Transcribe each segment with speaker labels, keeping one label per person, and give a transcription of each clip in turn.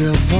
Speaker 1: Feel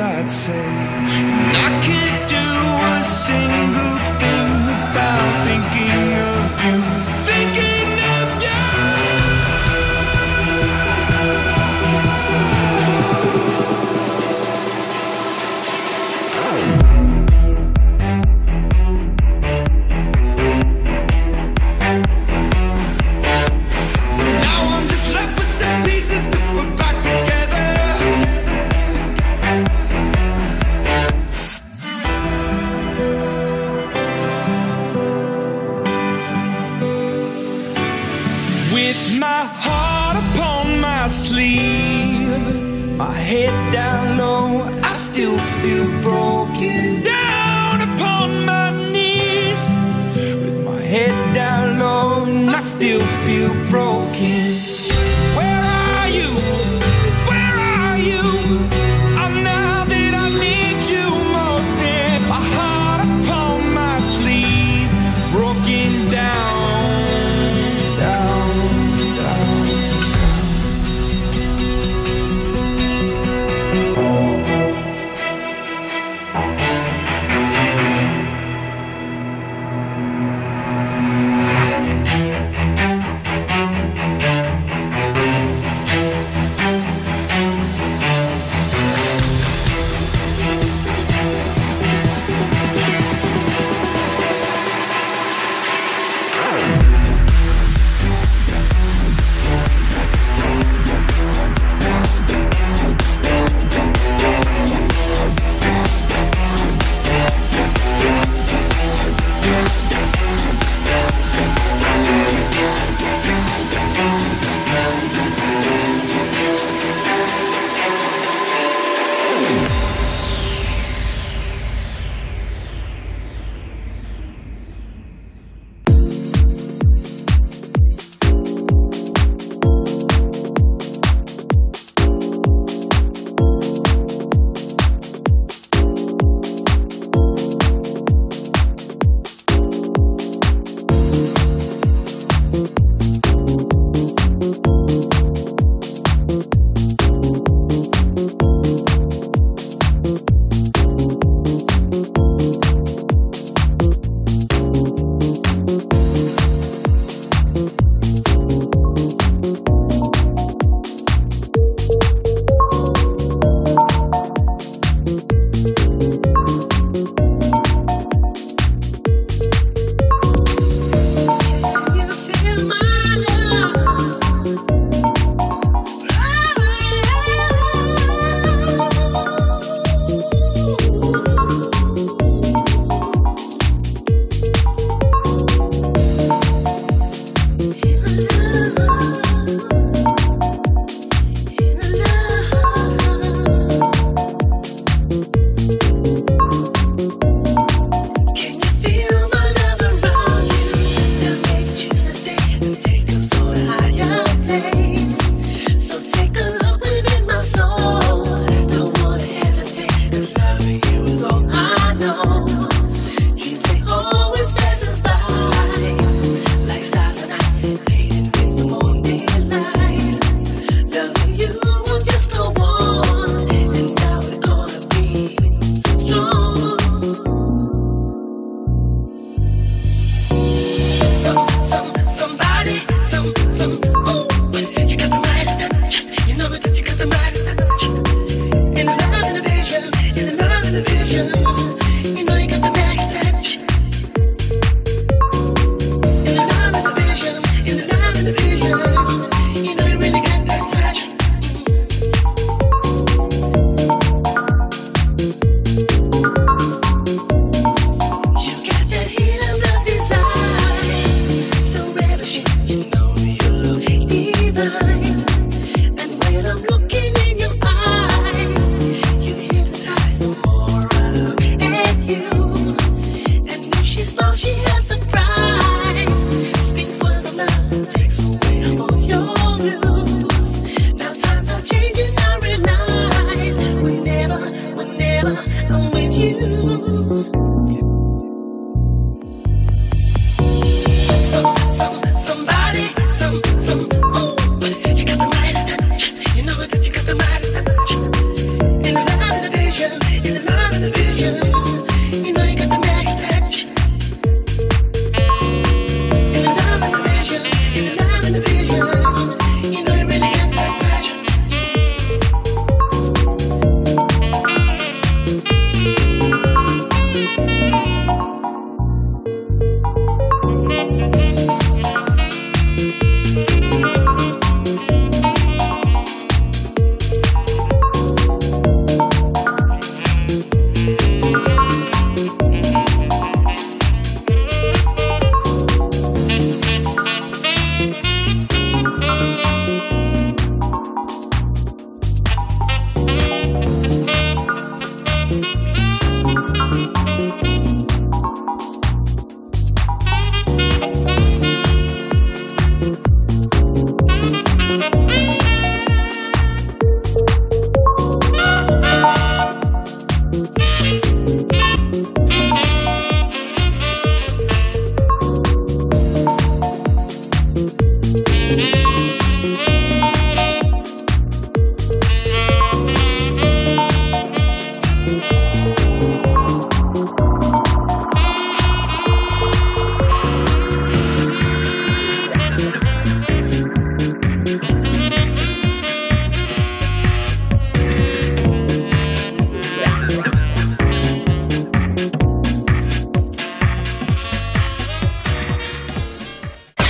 Speaker 2: I'd say. And I can't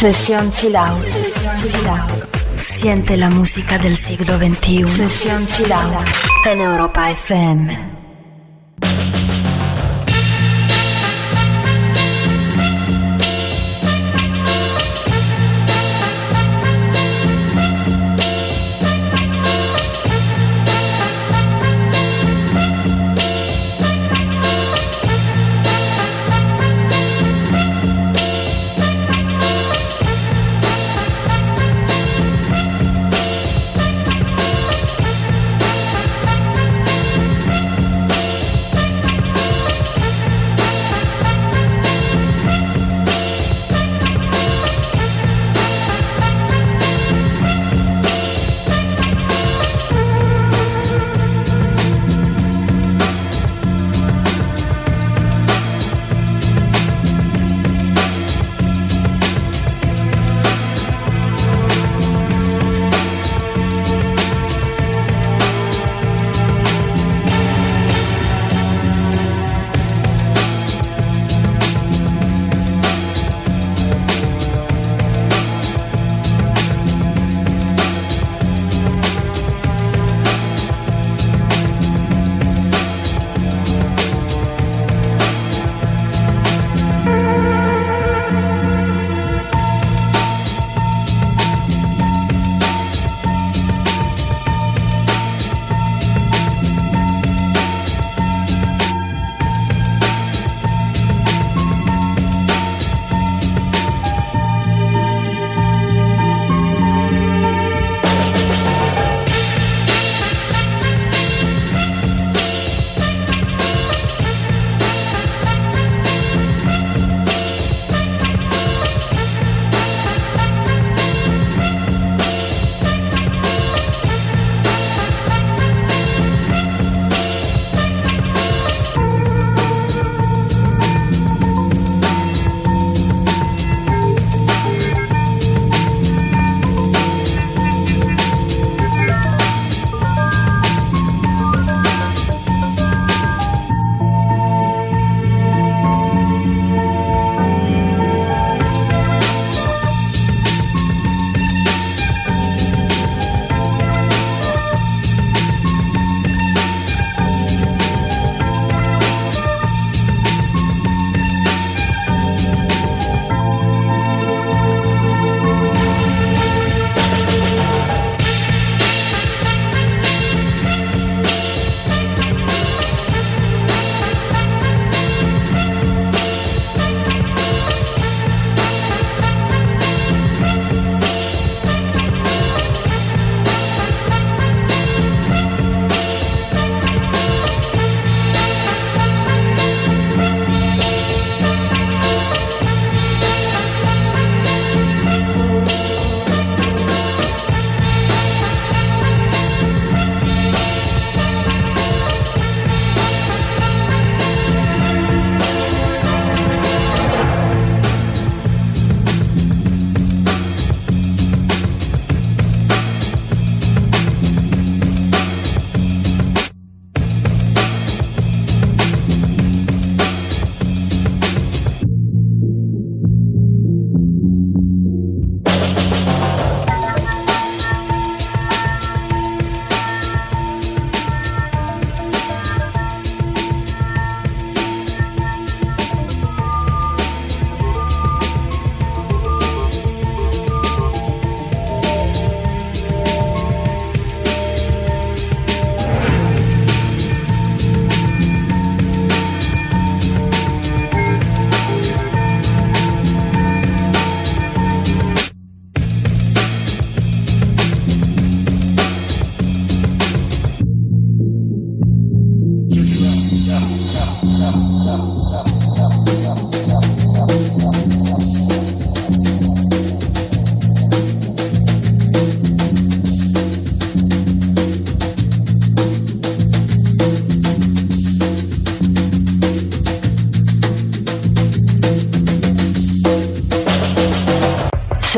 Speaker 3: Sesión Chill Out. Siente la música del siglo XXI. Sesión Chill. En Europa FM.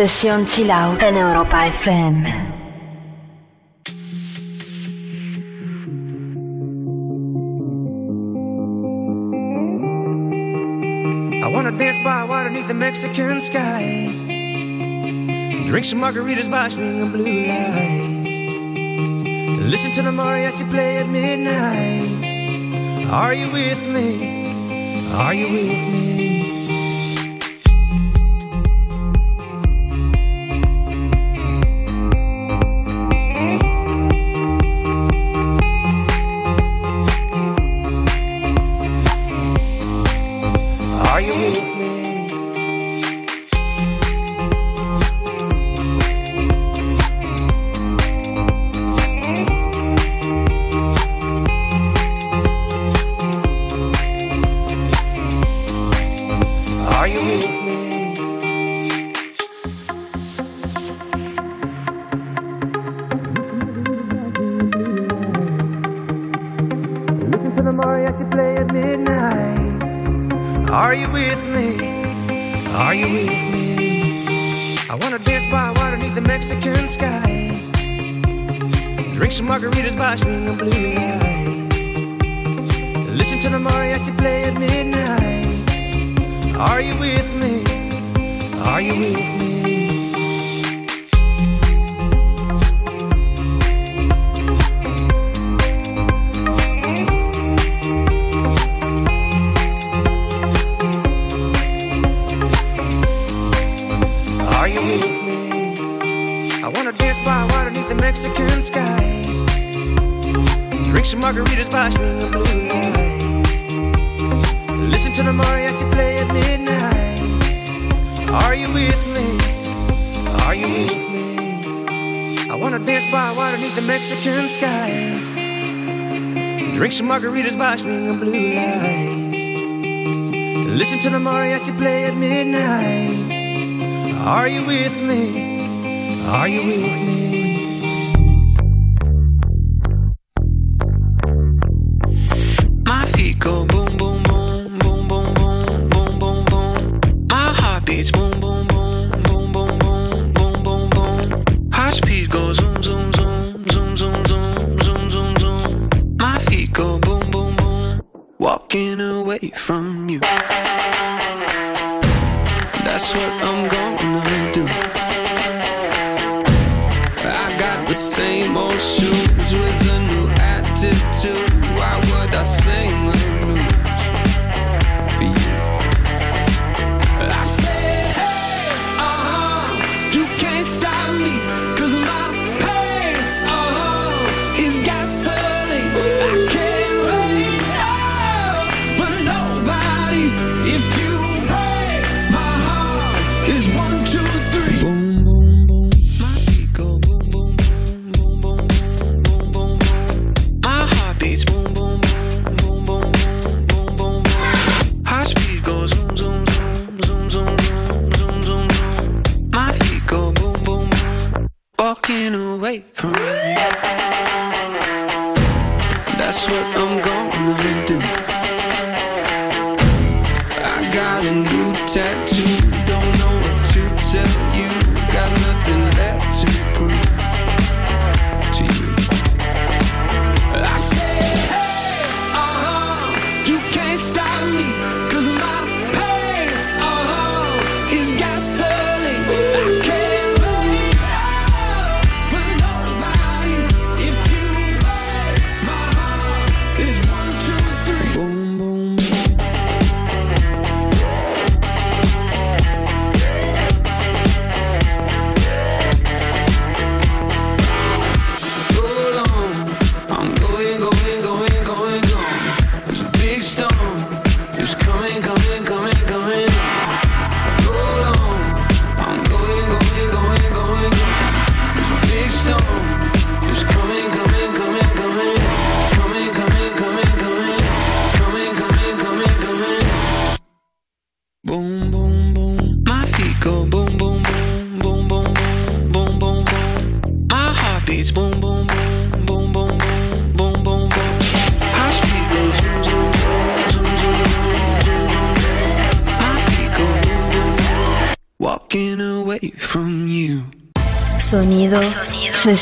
Speaker 3: Chill Out en Europa FM.
Speaker 4: I wanna dance by water beneath the Mexican sky.
Speaker 2: Drink some margaritas by swinging blue lights. Listen to the mariachi play at midnight. Are you with me? Are you with me?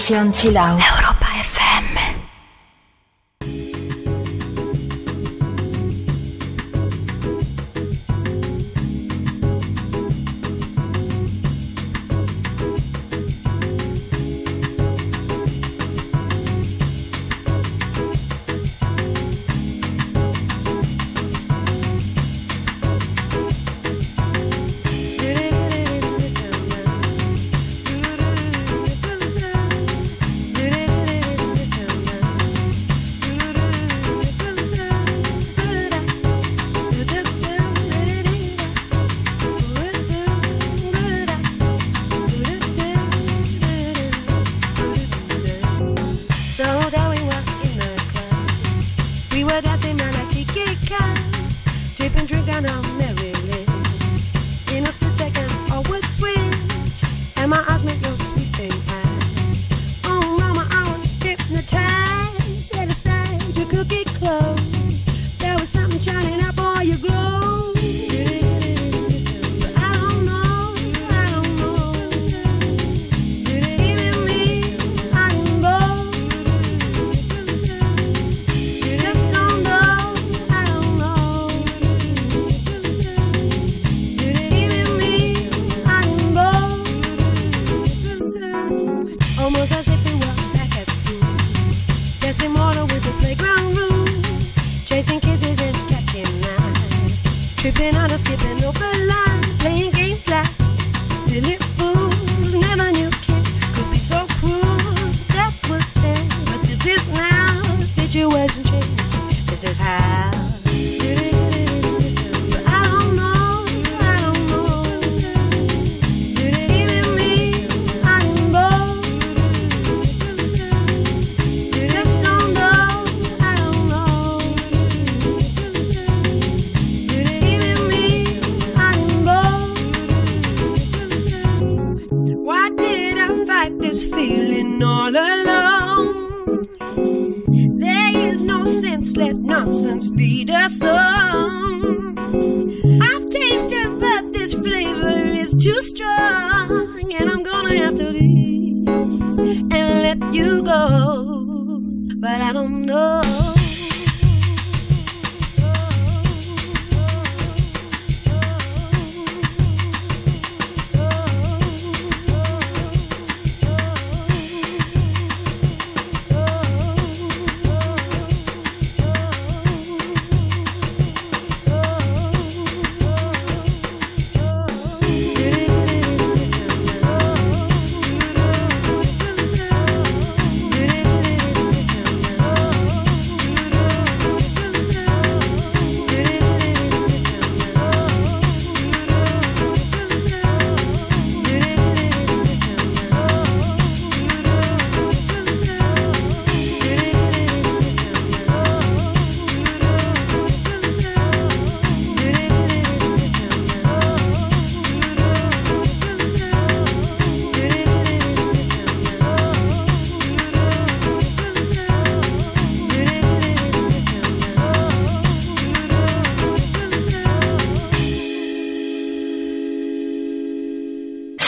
Speaker 3: 天气凉
Speaker 5: 了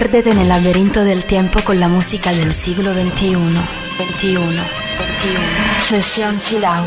Speaker 5: Piérdete en el laberinto del tiempo con la música del siglo XXI. 21, 21. Sesión
Speaker 6: Chilau.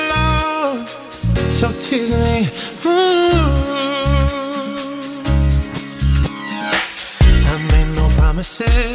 Speaker 2: Excuse me. Ooh. I made no promises.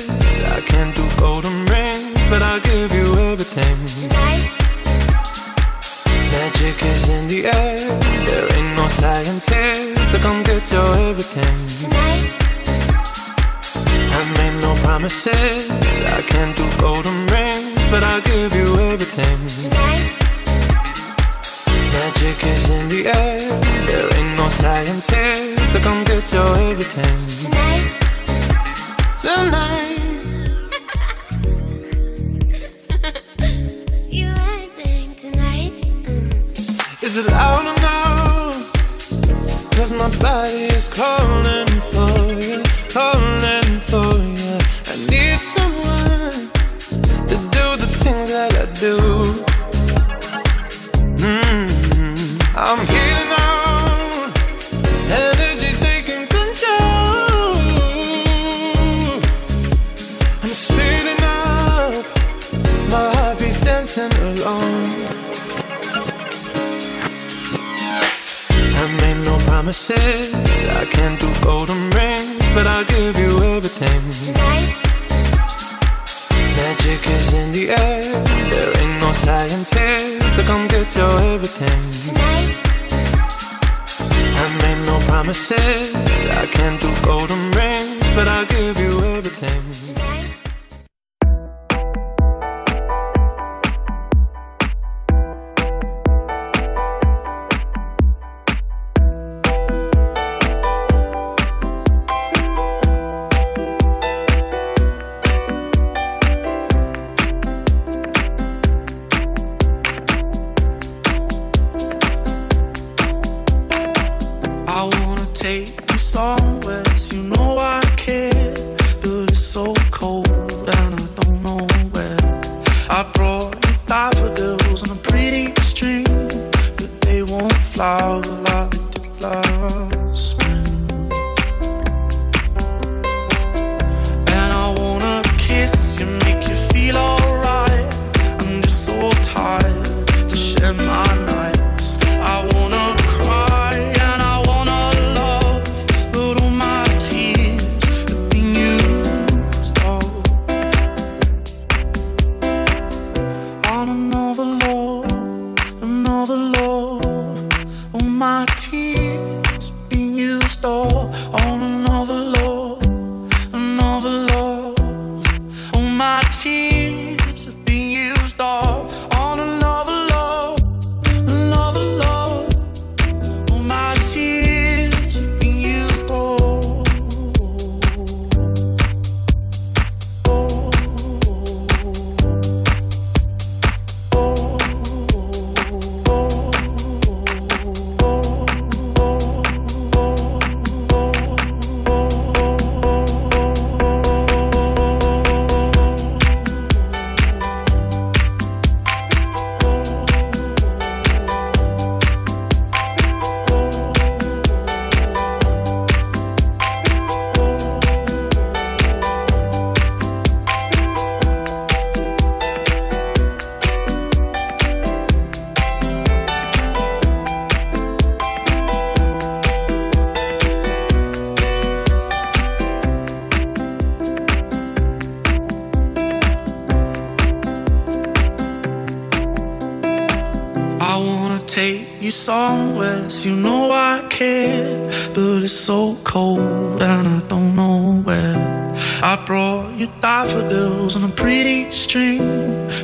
Speaker 2: so
Speaker 7: cold and I don't know where. I brought you daffodils on a pretty string,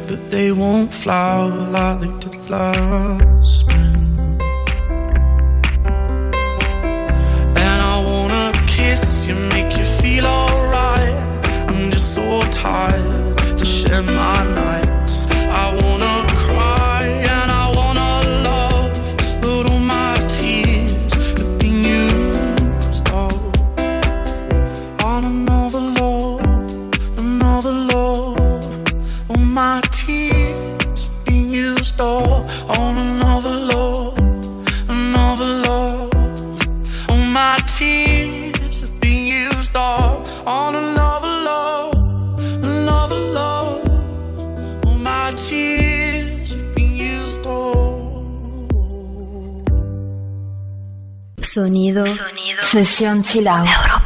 Speaker 7: but they won't flower like they did last spring. And I wanna kiss you,
Speaker 8: 此消彼长。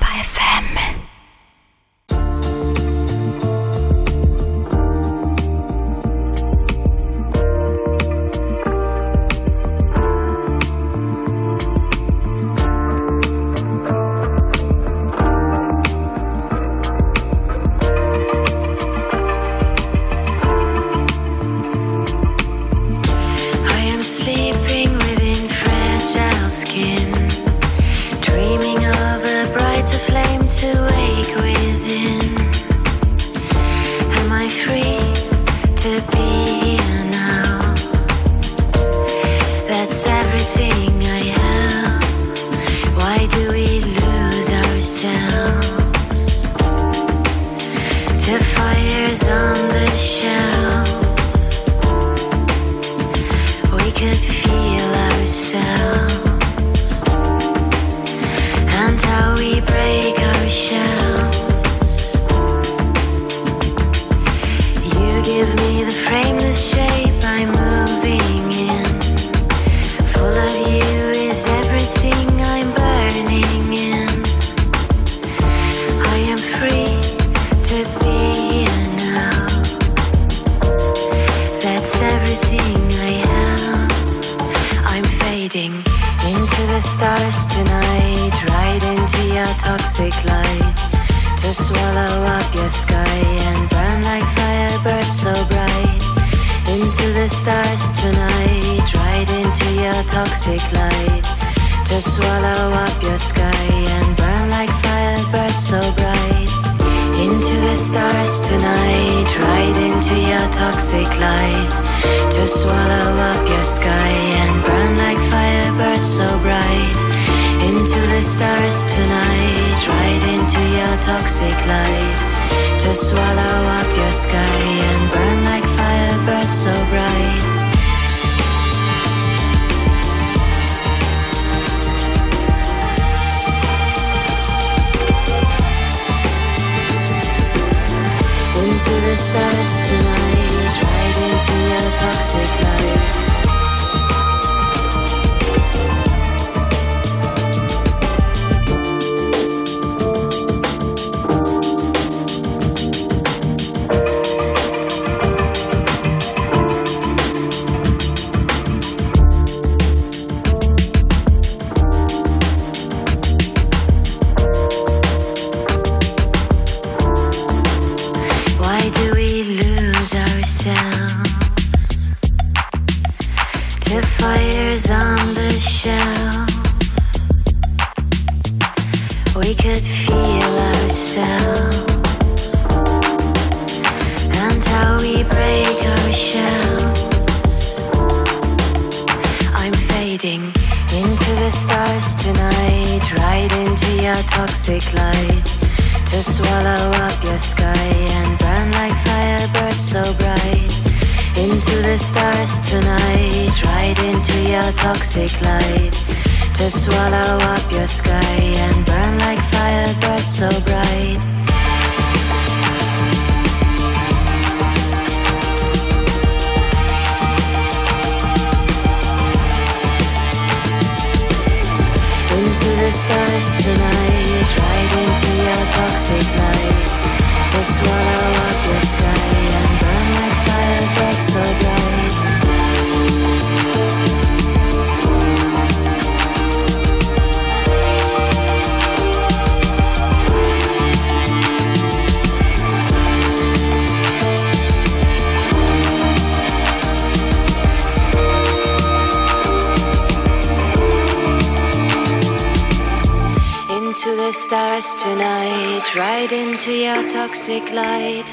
Speaker 8: stars tonight, right into your toxic light.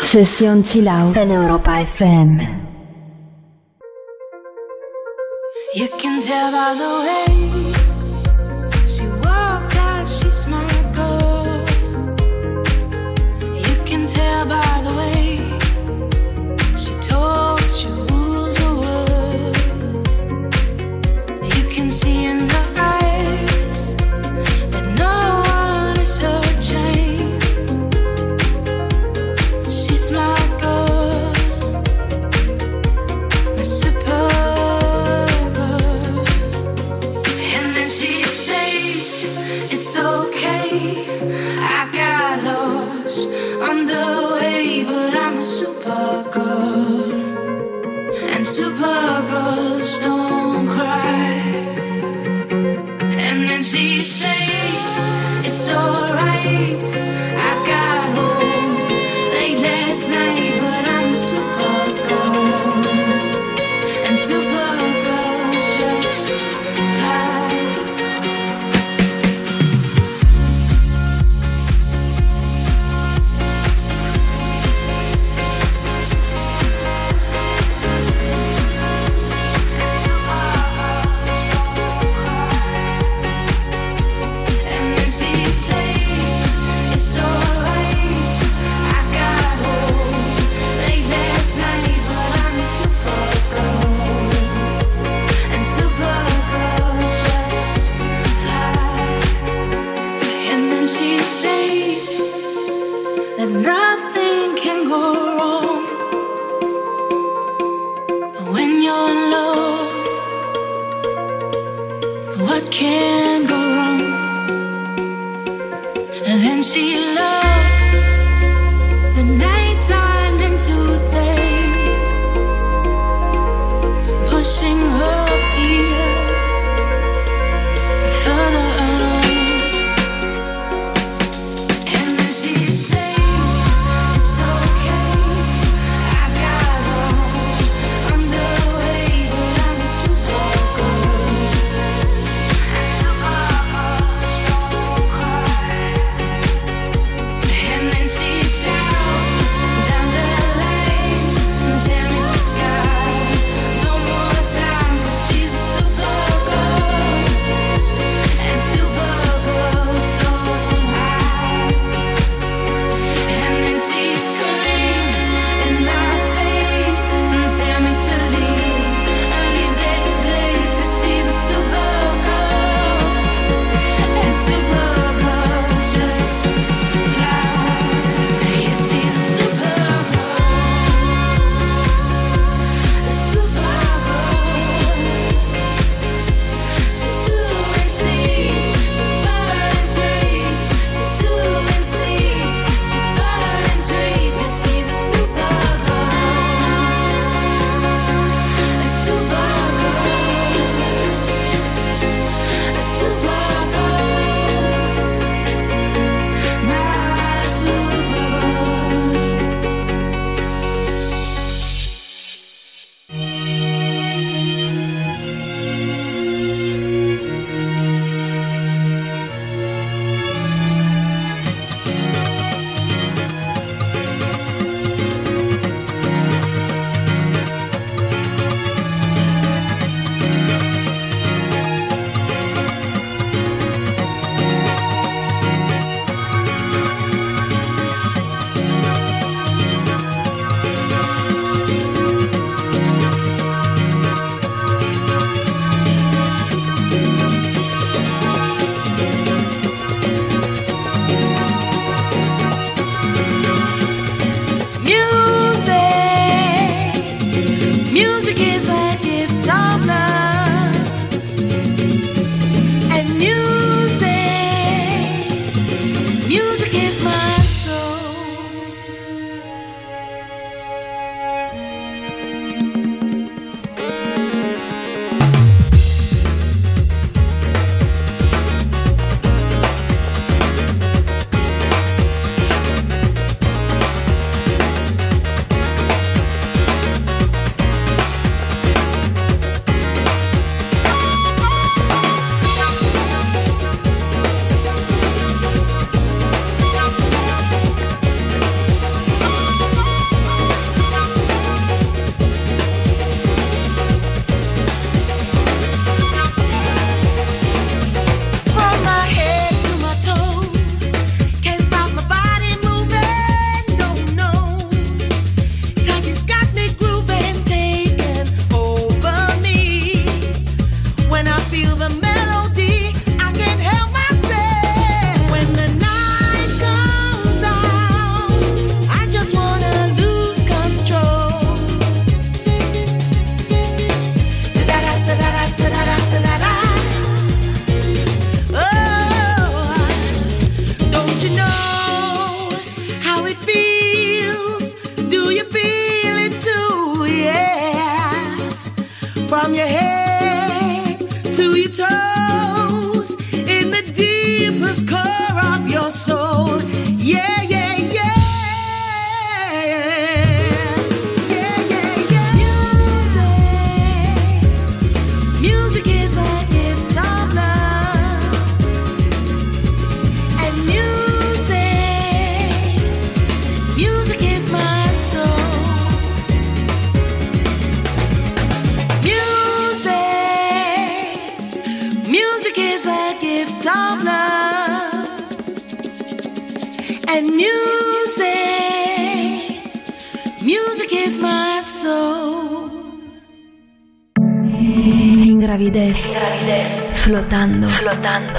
Speaker 5: Session Chill Out in Europa FM.
Speaker 8: You can tell by the way.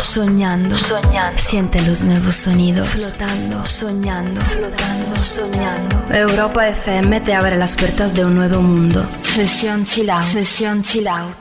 Speaker 3: Soñando. Siente los nuevos sonidos. Flotando. Soñando. Flotando. Soñando. Europa FM te abre las puertas de un nuevo mundo. Sesión chill out. Sesión chill out.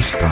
Speaker 9: está.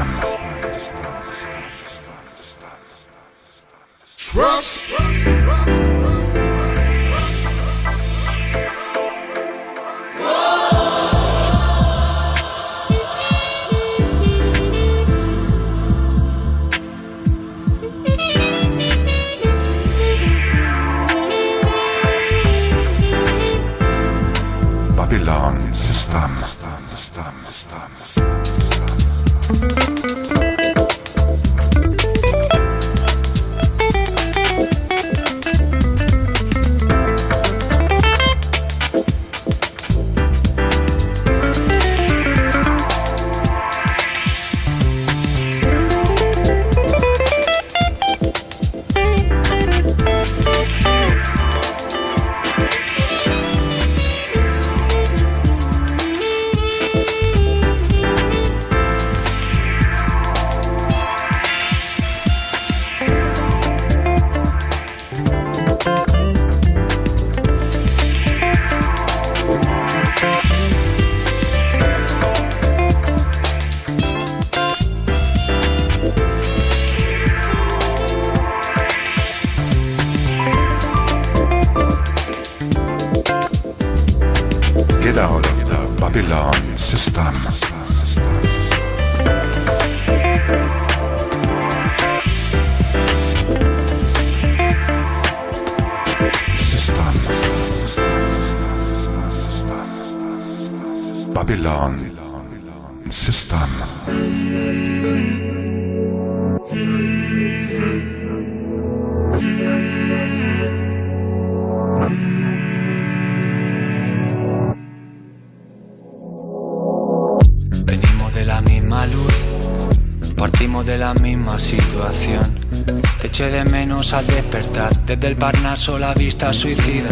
Speaker 9: El Parnaso la vista suicida.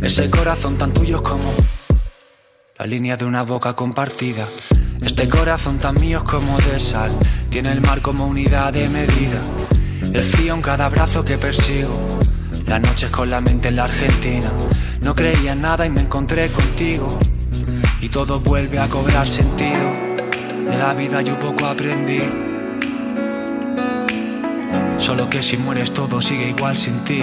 Speaker 9: Ese corazón tan tuyo como la línea de una boca compartida. Este corazón tan mío como de sal. Tiene el mar como unidad de medida. El frío en cada brazo que persigo. Las noches con la mente en la Argentina. No creía en nada y me encontré contigo. Y todo vuelve a cobrar sentido. De la vida yo poco aprendí. Solo que si mueres todo sigue igual sin ti.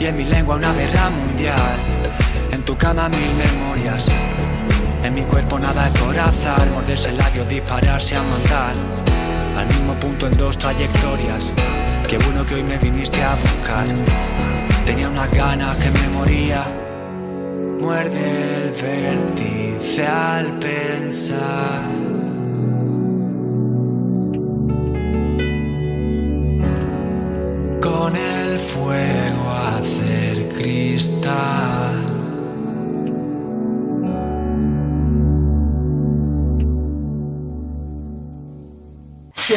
Speaker 9: Y en mi lengua una guerra mundial. En tu cama mil memorias. En mi cuerpo nada es por azar. Morderse el labio, dispararse a matar. Al mismo punto en dos trayectorias. Qué bueno que hoy me viniste a buscar. Tenía unas ganas que me moría. Muerde el vértice al pensar.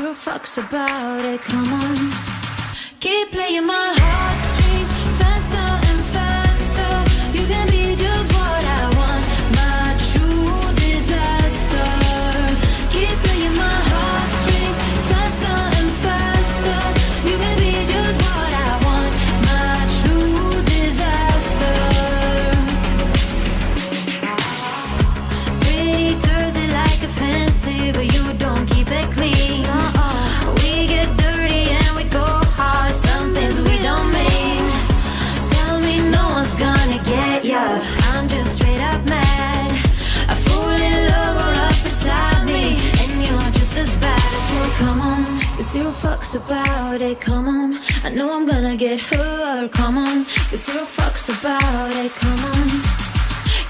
Speaker 5: Zero fucks about it, come on. Keep playing my heartstrings about it. Come on, I know I'm gonna get hurt. Come on, the zero fucks about it. Come on.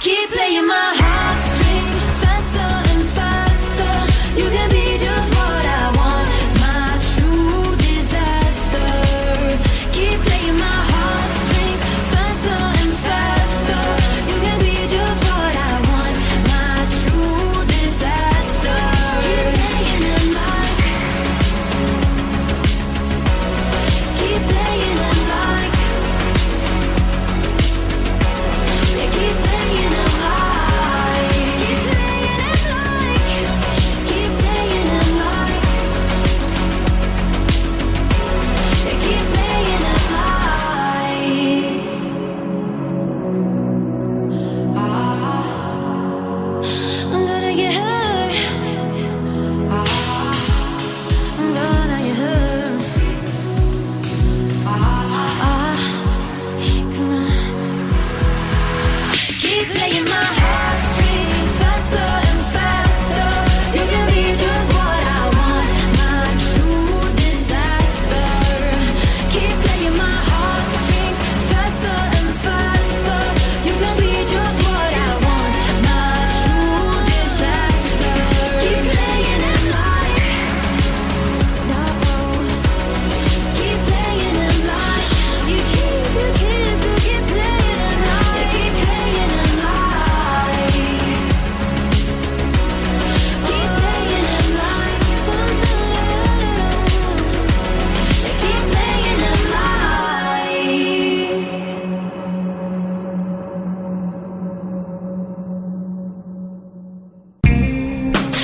Speaker 5: Keep playing my heartstrings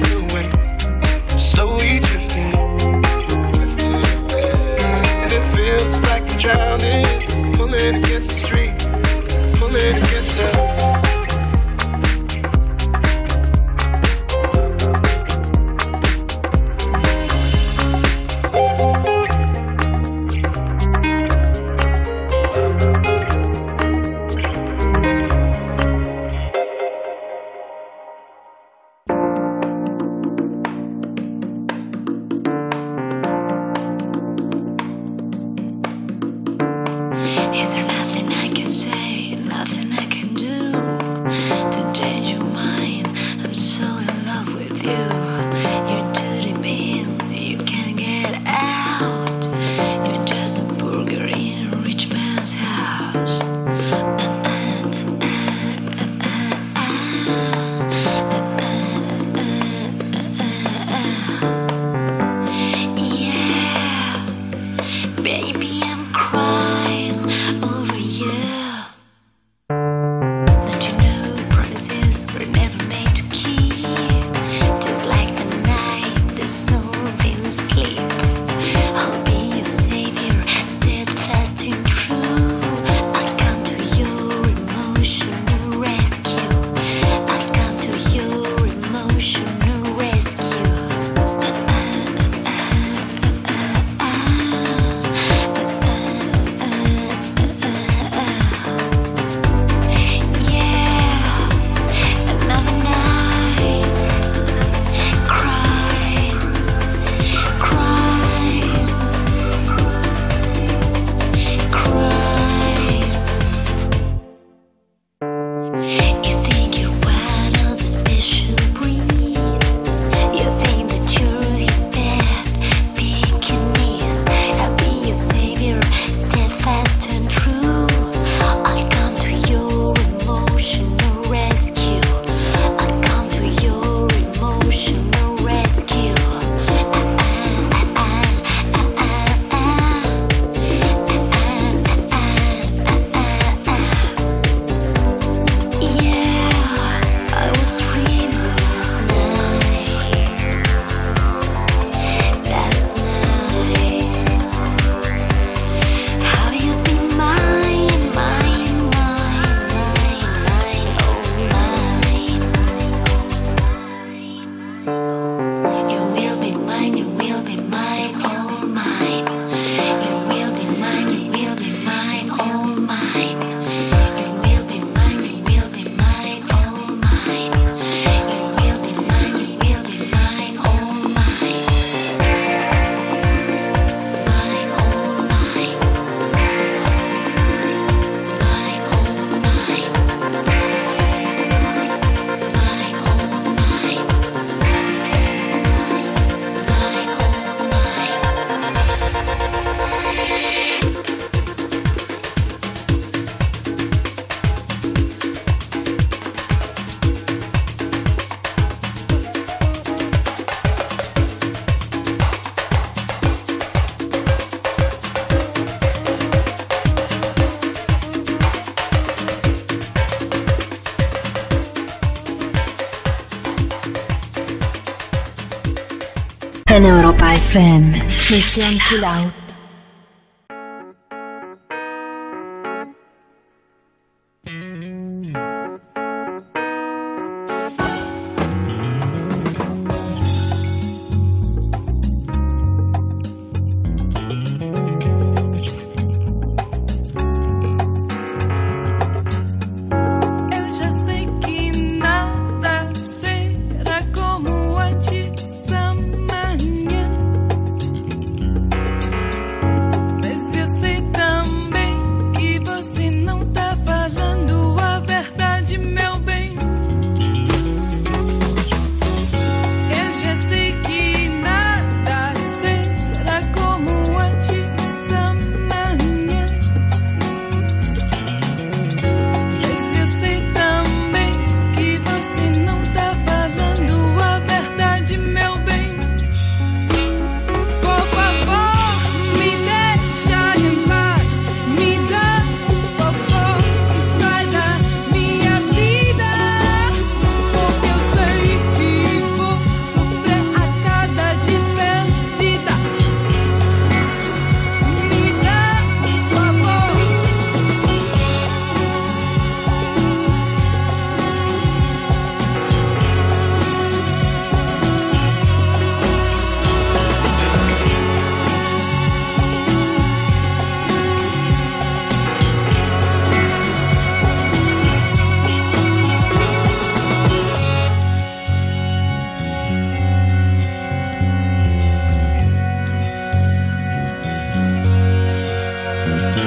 Speaker 1: Wave
Speaker 10: แฟนเธอเ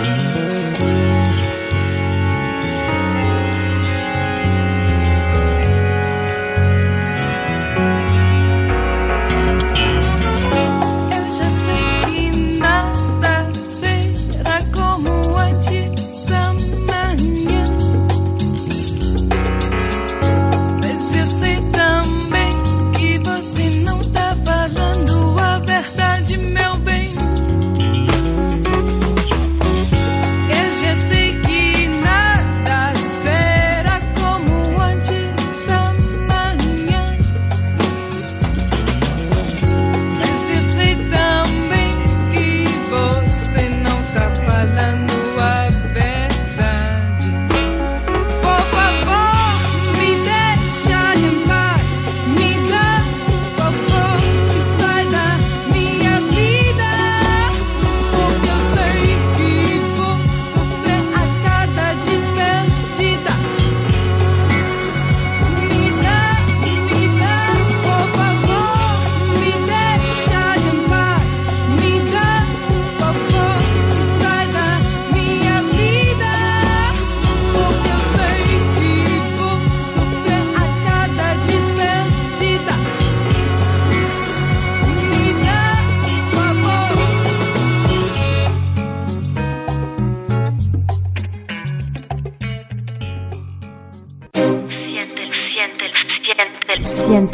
Speaker 10: Mm-hmm.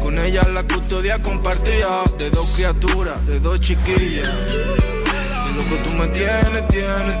Speaker 2: Con ella la custodia compartía de dos criaturas, de dos chiquillas. Y lo que tú me tienes, tienes,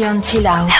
Speaker 5: Sesión chill out.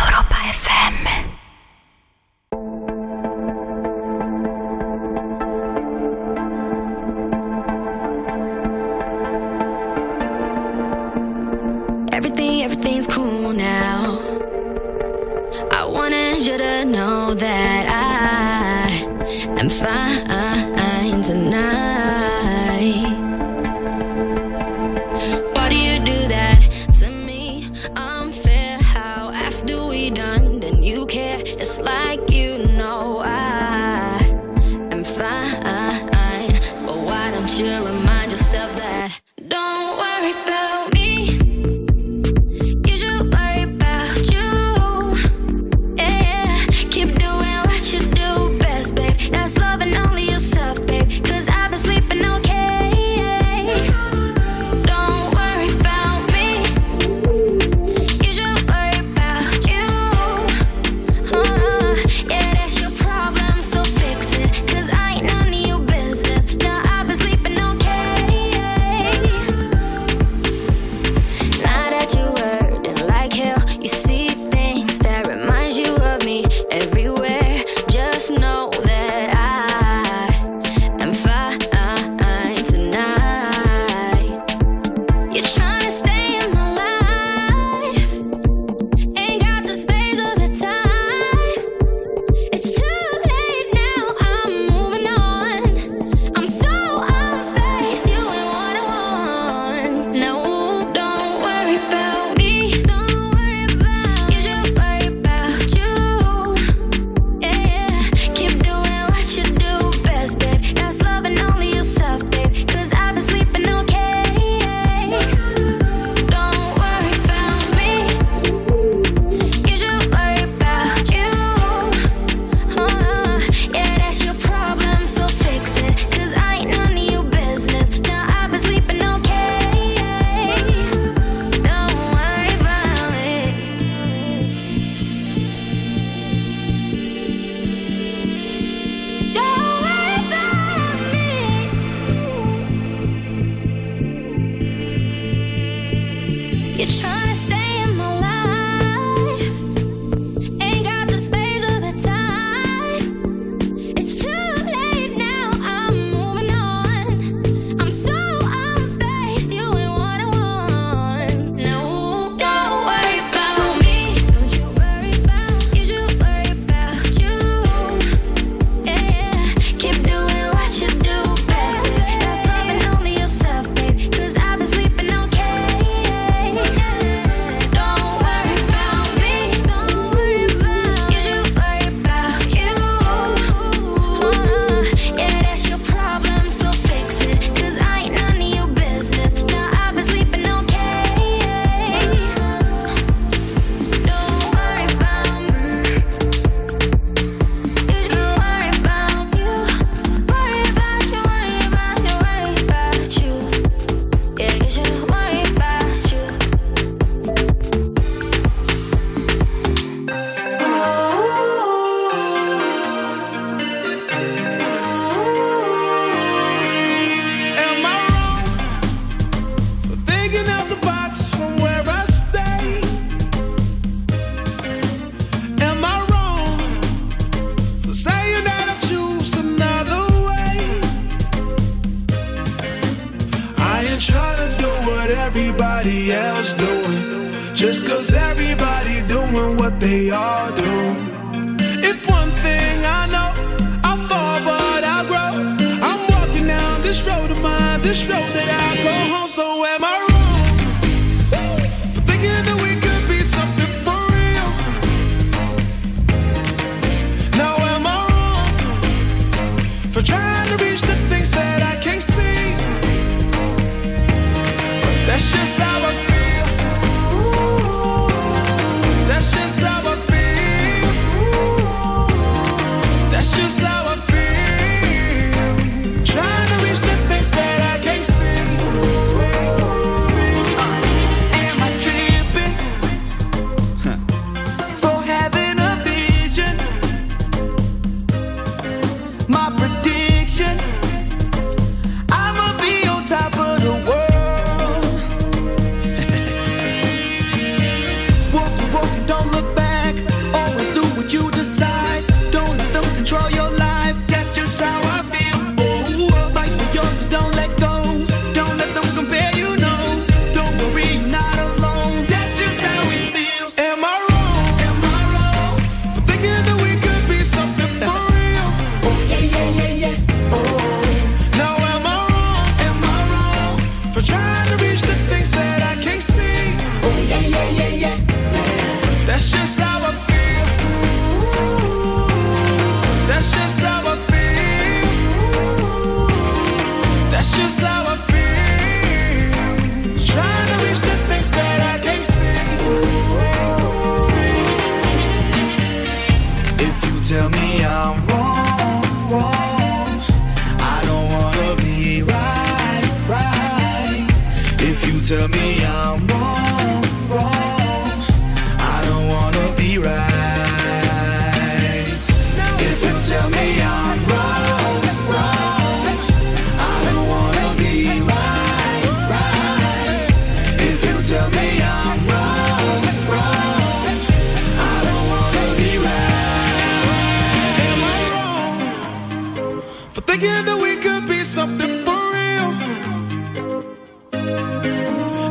Speaker 2: Thinking that we could be something for real.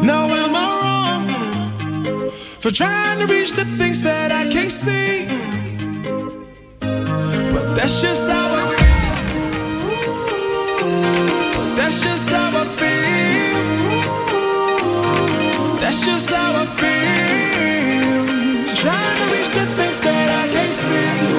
Speaker 2: Now am I wrong for trying to reach the things that I can't see? But that's just how I feel. But that's just how I feel. That's just how I feel. Trying to reach the things that I can't see,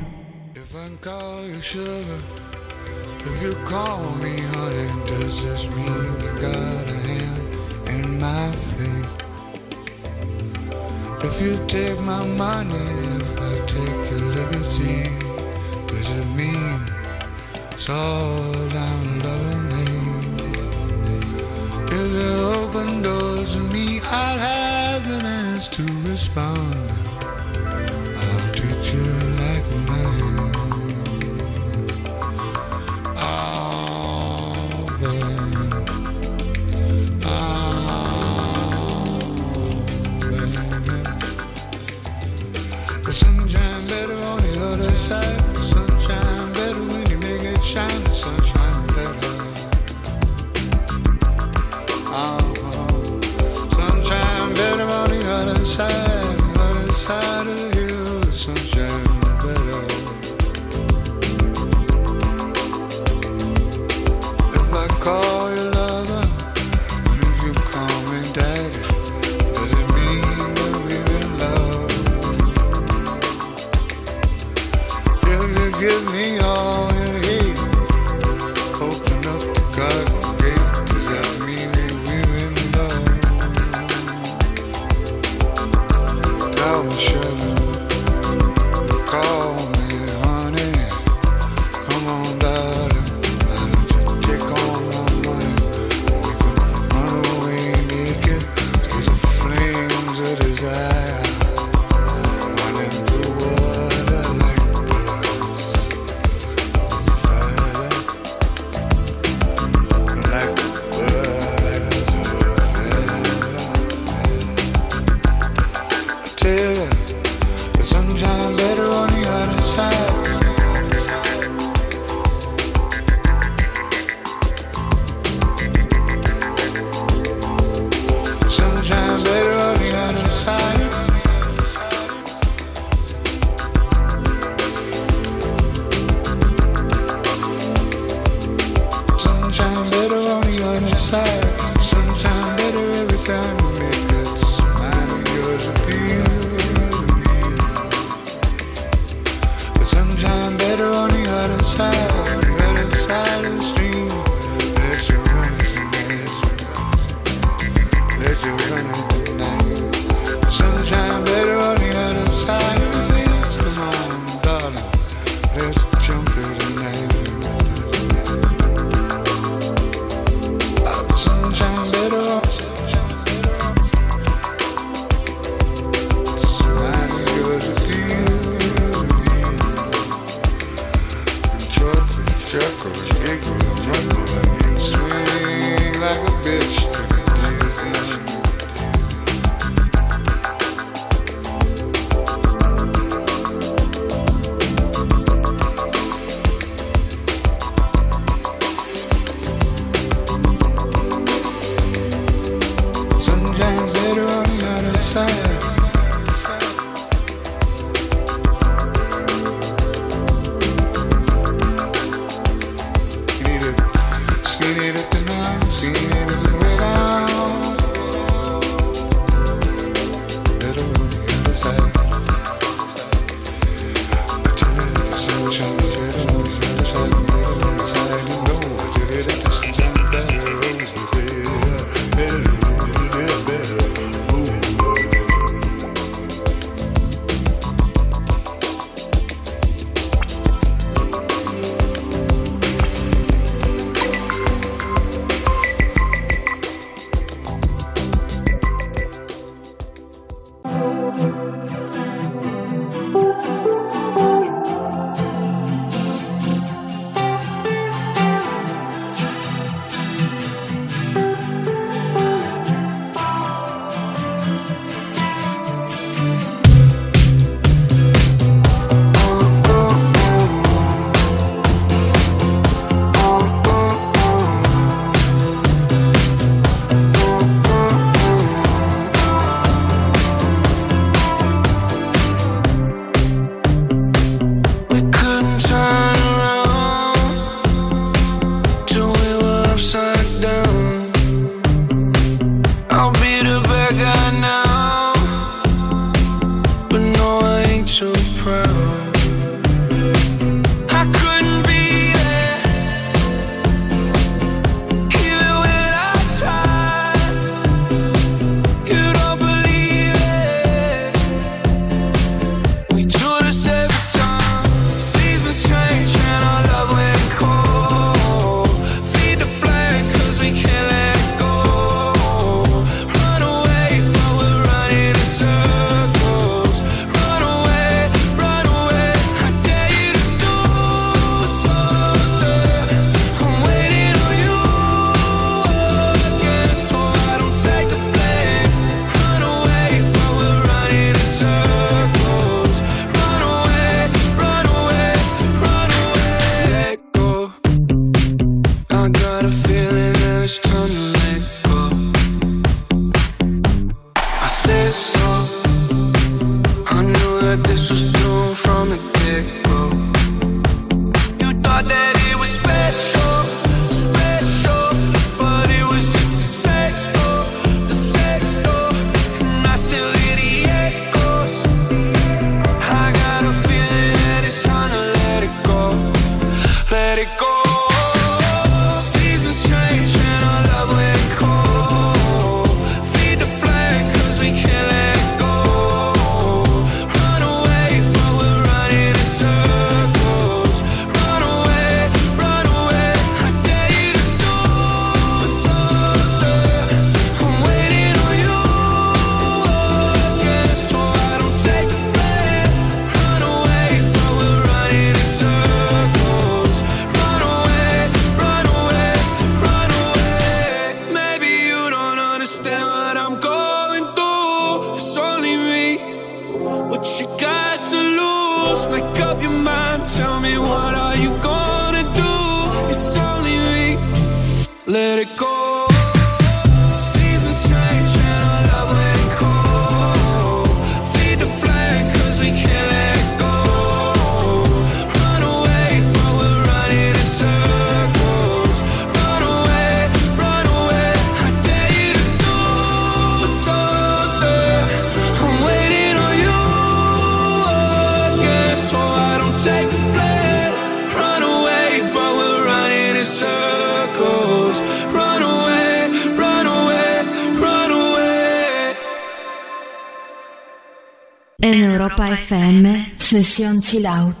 Speaker 11: Sesión chill out.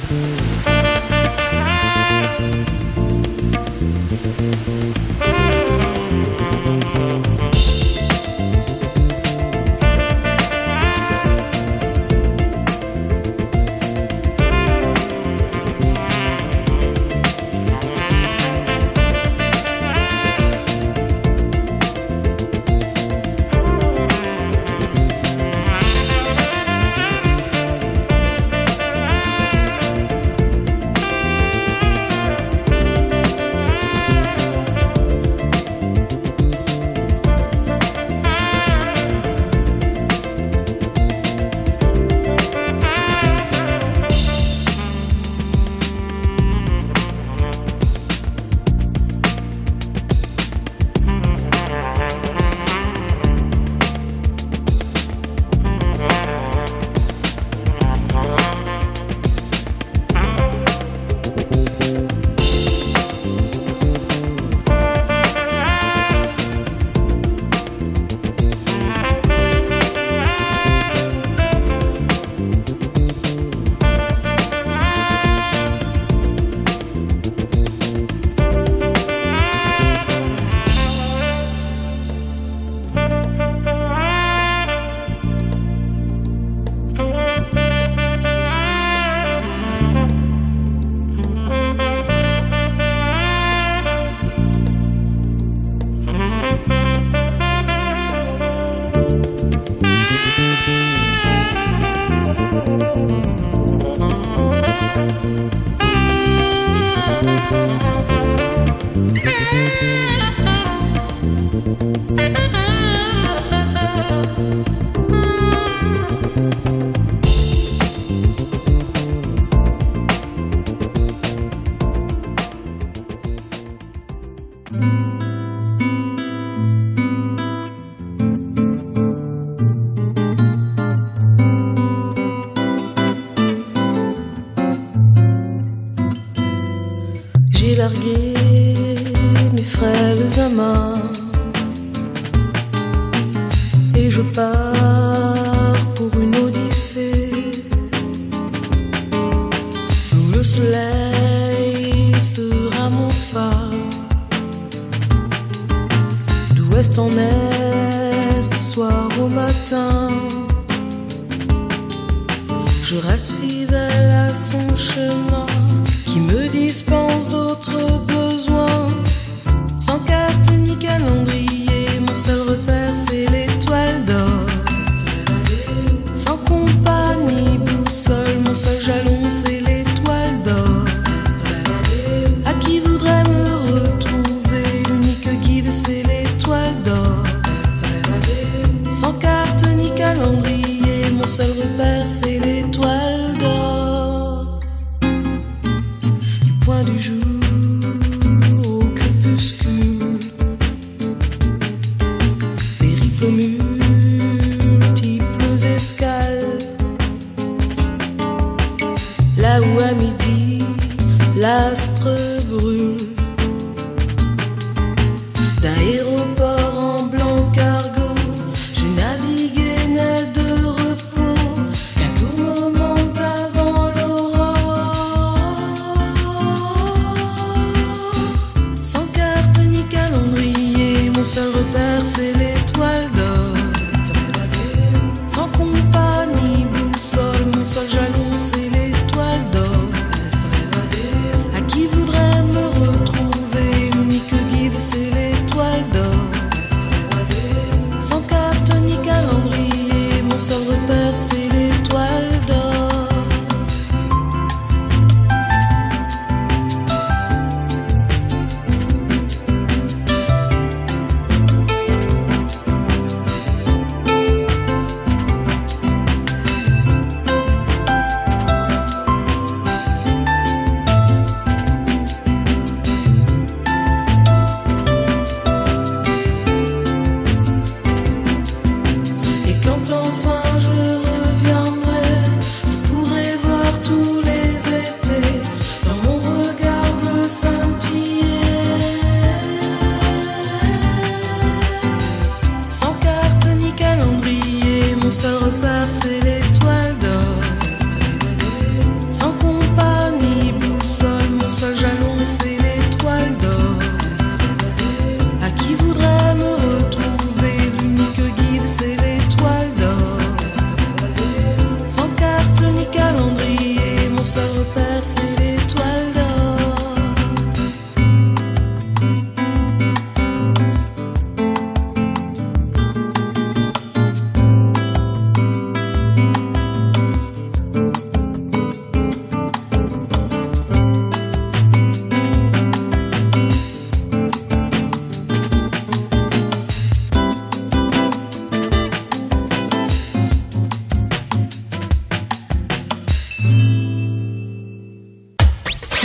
Speaker 12: Thank you.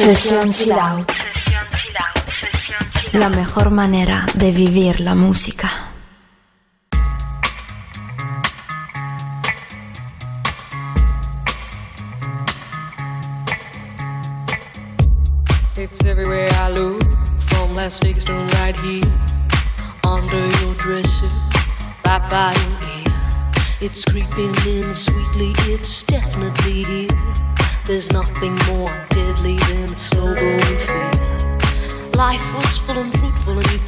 Speaker 5: Sesión Chill Out. La mejor manera de vivir la música.
Speaker 13: It's everywhere I look, from Las Vegas to right here, under your dresser, right by your ear. It's creeping in sweetly, it's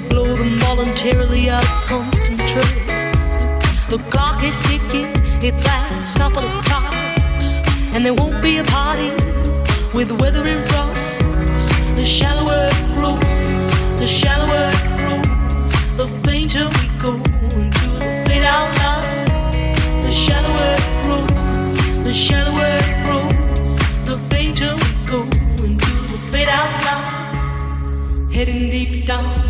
Speaker 13: will blow them voluntarily out of constant trust. The clock is ticking, it's last couple of clocks, and there won't be a party with weather
Speaker 14: and frost. The shallower it grows, the shallower it grows, the fainter we go into the fade out line. The shallower it grows, the shallower it grows, the fainter we go into the fade out line. Heading deep down.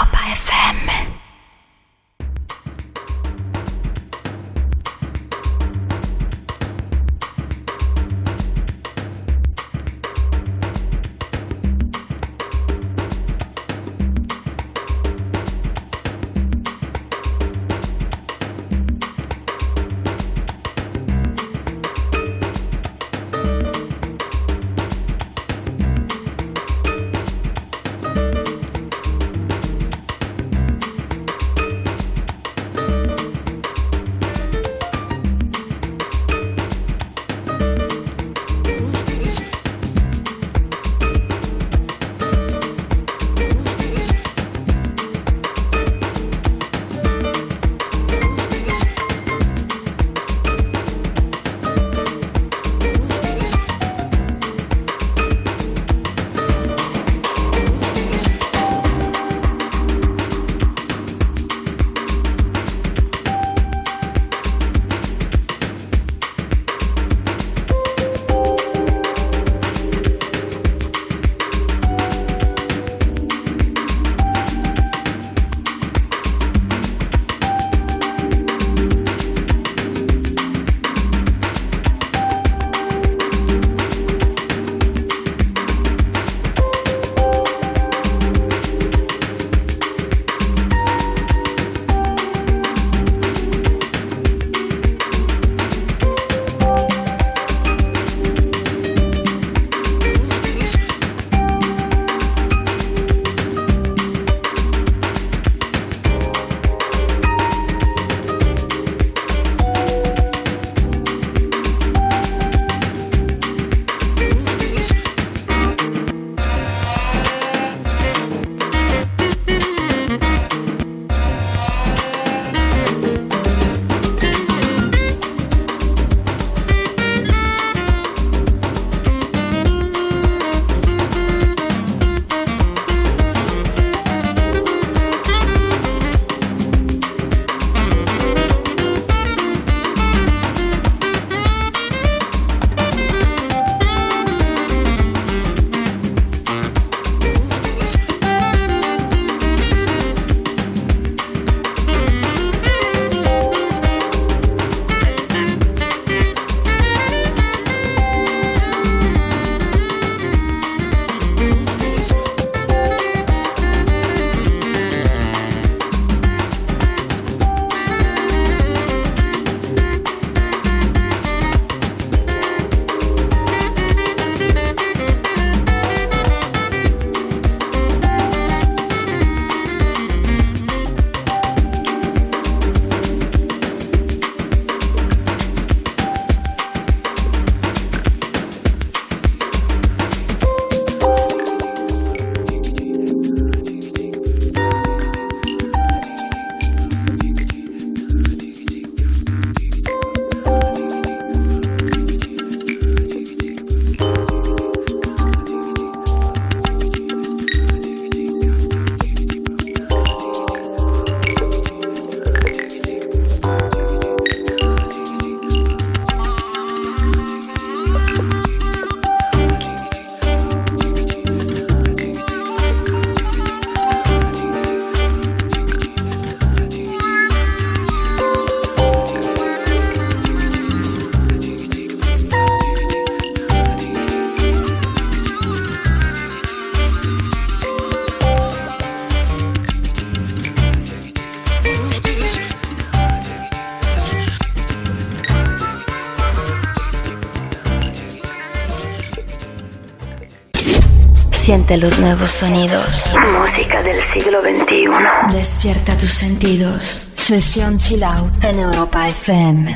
Speaker 3: Siente los nuevos sonidos.
Speaker 15: Música del siglo XXI.
Speaker 3: Despierta tus sentidos. Sesión Chill Out en Europa FM.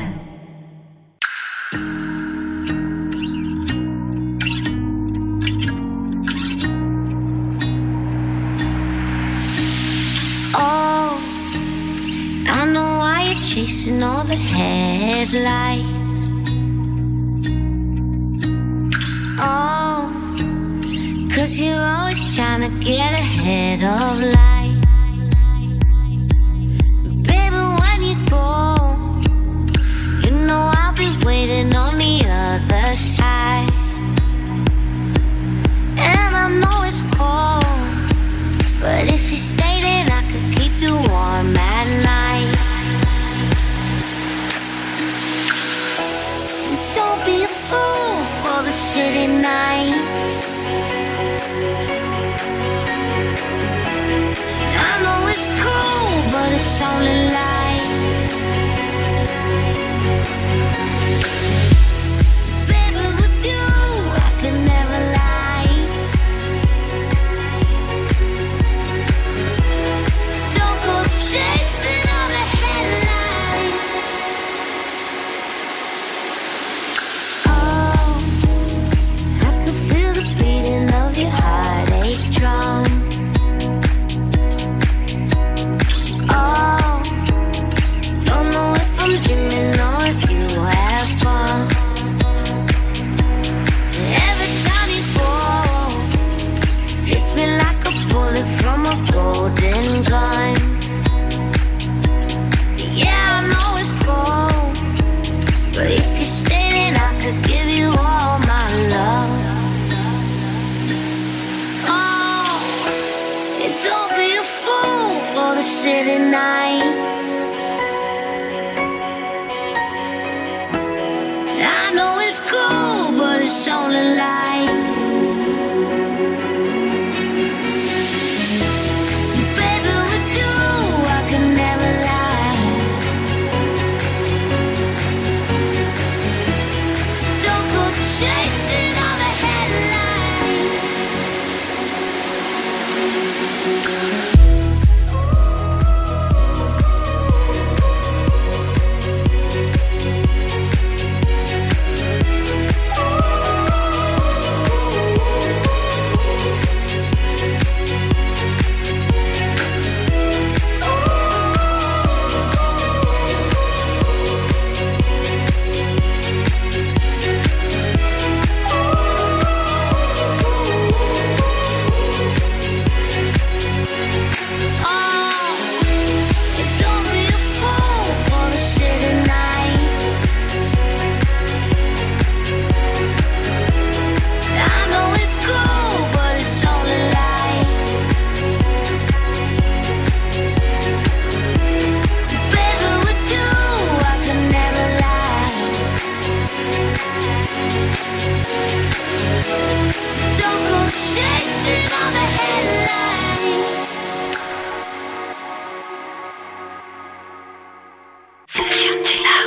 Speaker 5: Oh, I know why you're chasing all the headlights. Trying to get ahead of life.